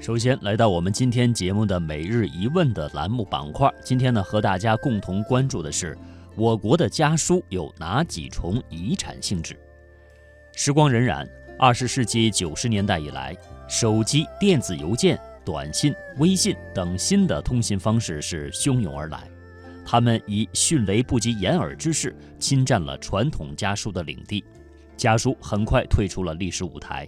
首先来到我们今天节目的每日一问的栏目板块。今天呢，和大家共同关注的是我国的家书有哪几重遗产性质？时光荏苒，二十世纪九十年代以来，手机、电子邮件、短信、微信等新的通信方式是汹涌而来，他们以迅雷不及掩耳之势侵占了传统家书的领地，家书很快退出了历史舞台。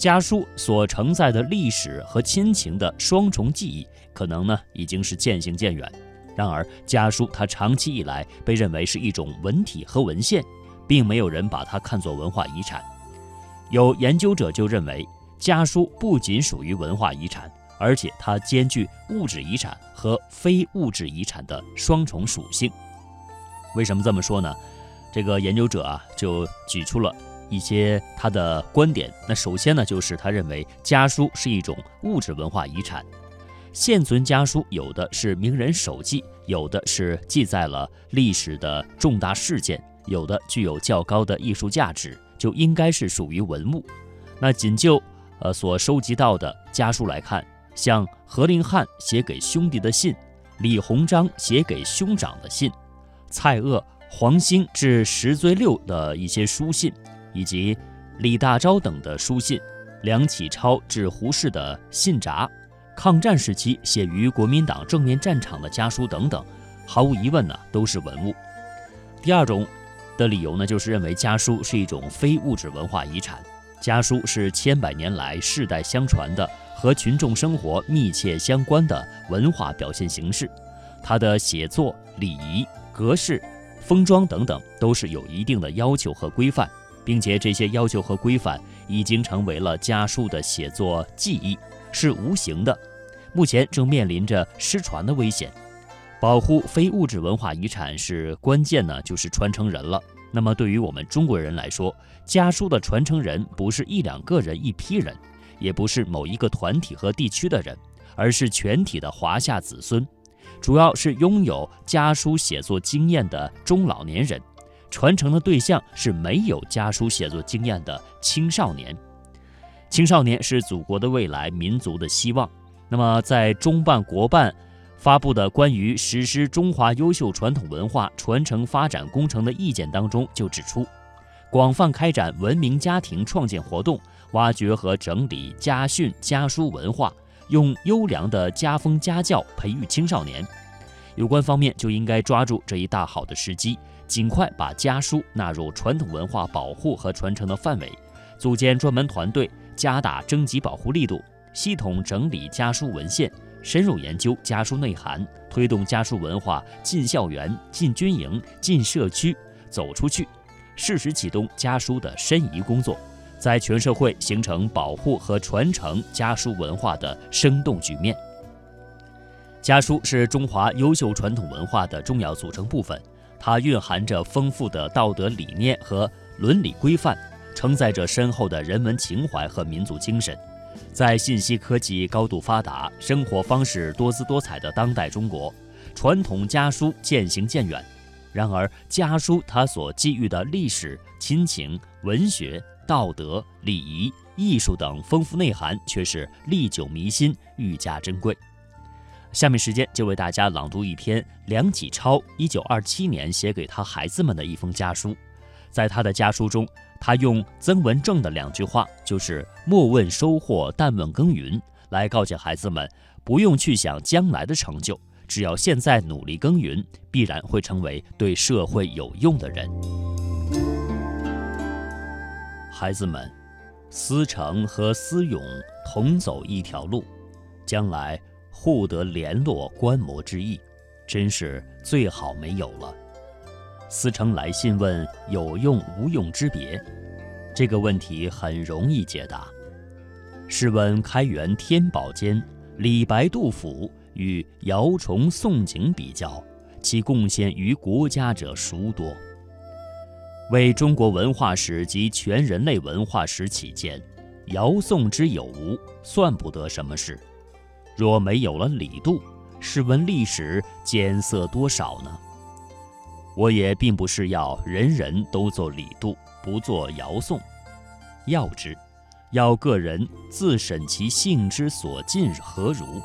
家书所承载的历史和亲情的双重记忆，可能呢已经是渐行渐远。然而，家书它长期以来被认为是一种文体和文献，并没有人把它看作文化遗产。有研究者就认为，家书不仅属于文化遗产，而且它兼具物质遗产和非物质遗产的双重属性。为什么这么说呢？这个研究者啊就举出了。一些他的观点，那首先呢，就是他认为家书是一种物质文化遗产。现存家书有的是名人手记，有的是记载了历史的重大事件，有的具有较高的艺术价值，就应该是属于文物。那仅就呃所收集到的家书来看，像何令汉写给兄弟的信，李鸿章写给兄长的信，蔡锷、黄兴致石碓六的一些书信。以及李大钊等的书信，梁启超致胡适的信札，抗战时期写于国民党正面战场的家书等等，毫无疑问呢都是文物。第二种的理由呢，就是认为家书是一种非物质文化遗产。家书是千百年来世代相传的和群众生活密切相关的文化表现形式，它的写作礼仪、格式、封装等等都是有一定的要求和规范。并且这些要求和规范已经成为了家书的写作记忆，是无形的，目前正面临着失传的危险。保护非物质文化遗产是关键呢，就是传承人了。那么对于我们中国人来说，家书的传承人不是一两个人、一批人，也不是某一个团体和地区的人，而是全体的华夏子孙，主要是拥有家书写作经验的中老年人。传承的对象是没有家书写作经验的青少年，青少年是祖国的未来，民族的希望。那么，在中办国办发布的关于实施中华优秀传统文化传承发展工程的意见当中就指出，广泛开展文明家庭创建活动，挖掘和整理家训家书文化，用优良的家风家教培育青少年。有关方面就应该抓住这一大好的时机。尽快把家书纳入传统文化保护和传承的范围，组建专门团队，加大征集保护力度，系统整理家书文献，深入研究家书内涵，推动家书文化进校园、进军营、进社区，走出去，适时启动家书的申遗工作，在全社会形成保护和传承家书文化的生动局面。家书是中华优秀传统文化的重要组成部分。它蕴含着丰富的道德理念和伦理规范，承载着深厚的人文情怀和民族精神。在信息科技高度发达、生活方式多姿多彩的当代中国，传统家书渐行渐远。然而，家书它所寄予的历史、亲情、文学、道德、礼仪、艺术等丰富内涵，却是历久弥新、愈加珍贵。下面时间就为大家朗读一篇梁启超一九二七年写给他孩子们的一封家书。在他的家书中，他用曾文正的两句话，就是“莫问收获，但问耕耘”，来告诫孩子们，不用去想将来的成就，只要现在努力耕耘，必然会成为对社会有用的人。孩子们，思成和思勇同走一条路，将来。互得联络观摩之意，真是最好没有了。思成来信问有用无用之别，这个问题很容易解答。试问开元天宝间，李白、杜甫与姚崇、宋璟比较，其贡献于国家者孰多？为中国文化史及全人类文化史起见，姚宋之有无，算不得什么事。若没有了李杜，试问历史艰涩多少呢？我也并不是要人人都做李杜，不做姚宋。要知，要个人自审其性之所近何如，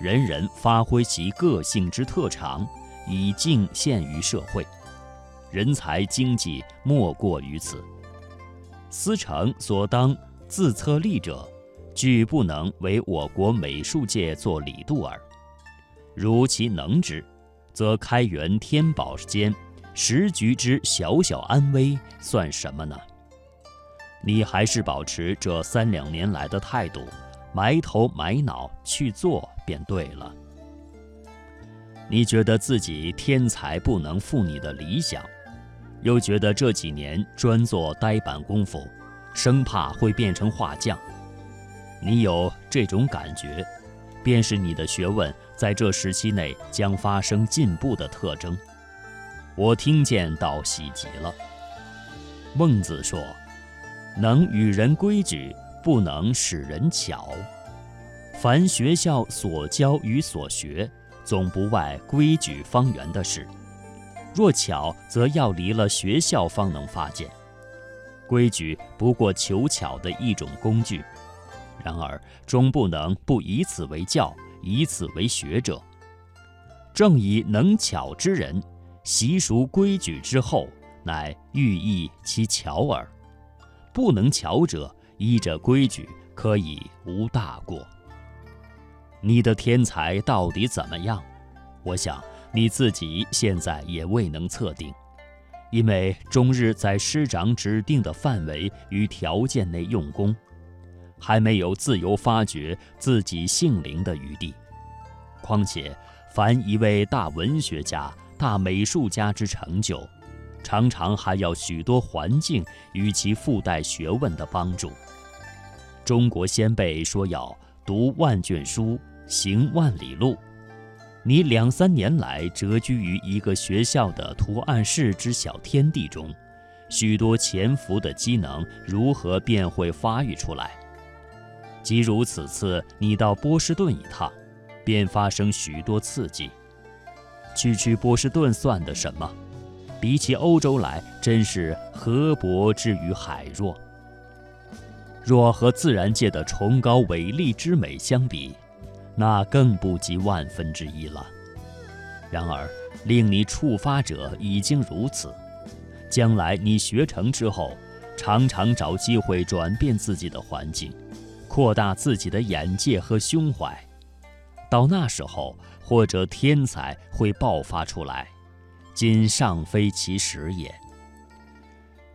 人人发挥其个性之特长，以敬献于社会。人才经济莫过于此。思成所当自策立者，俱不能为我国美术界做李杜耳。如其能之，则开元天宝间时局之小小安危算什么呢？你还是保持这三两年来的态度，埋头埋脑去做便对了。你觉得自己天才不能负你的理想，又觉得这几年专做呆板功夫，生怕会变成画匠。你有这种感觉，便是你的学问在这时期内将发生进步的特征。我听见倒喜极了。孟子说。能与人规矩，不能使人巧。凡学校所教与所学，总不外规矩方圆的事。若巧，则要离了学校方能发现。规矩不过求巧的一种工具，然而终不能不以此为教，以此为学者。正以能巧之人，习熟规矩之后，乃寓意其巧耳。不能巧者，依着规矩可以无大过。你的天才到底怎么样？我想你自己现在也未能测定，因为终日在师长指定的范围与条件内用功，还没有自由发掘自己性灵的余地。况且，凡一位大文学家、大美术家之成就，常常还要许多环境与其附带学问的帮助。中国先辈说要读万卷书，行万里路。你两三年来蛰居于一个学校的图案室之小天地中，许多潜伏的机能如何便会发育出来？即如此次你到波士顿一趟，便发生许多刺激。区区波士顿算得什么？比起欧洲来，真是河伯之于海弱。若和自然界的崇高伟丽之美相比，那更不及万分之一了。然而，令你触发者已经如此，将来你学成之后，常常找机会转变自己的环境，扩大自己的眼界和胸怀。到那时候，或者天才会爆发出来。今尚非其时也。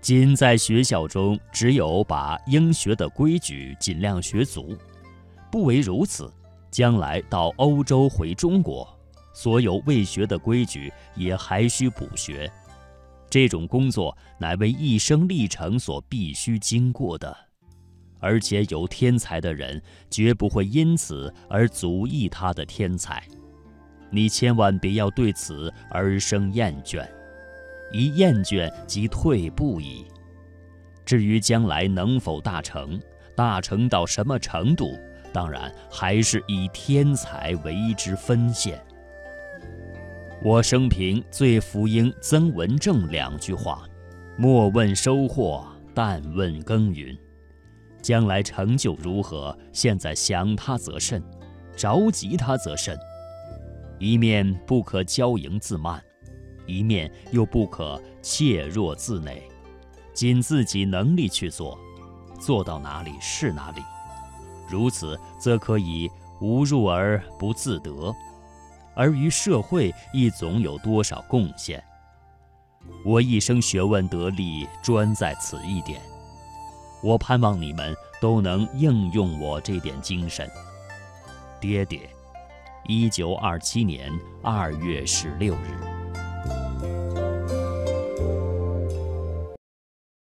今在学校中，只有把应学的规矩尽量学足，不为如此，将来到欧洲回中国，所有未学的规矩也还需补学。这种工作乃为一生历程所必须经过的，而且有天才的人绝不会因此而阻抑他的天才。你千万别要对此而生厌倦，一厌倦即退步矣。至于将来能否大成，大成到什么程度，当然还是以天才为之分现。我生平最服膺曾文正两句话：“莫问收获，但问耕耘。”将来成就如何，现在想他则甚，着急他则甚。一面不可骄盈自慢，一面又不可怯弱自馁，尽自己能力去做，做到哪里是哪里。如此，则可以无入而不自得，而于社会亦总有多少贡献。我一生学问得力，专在此一点。我盼望你们都能应用我这点精神，爹爹。一九二七年二月十六日。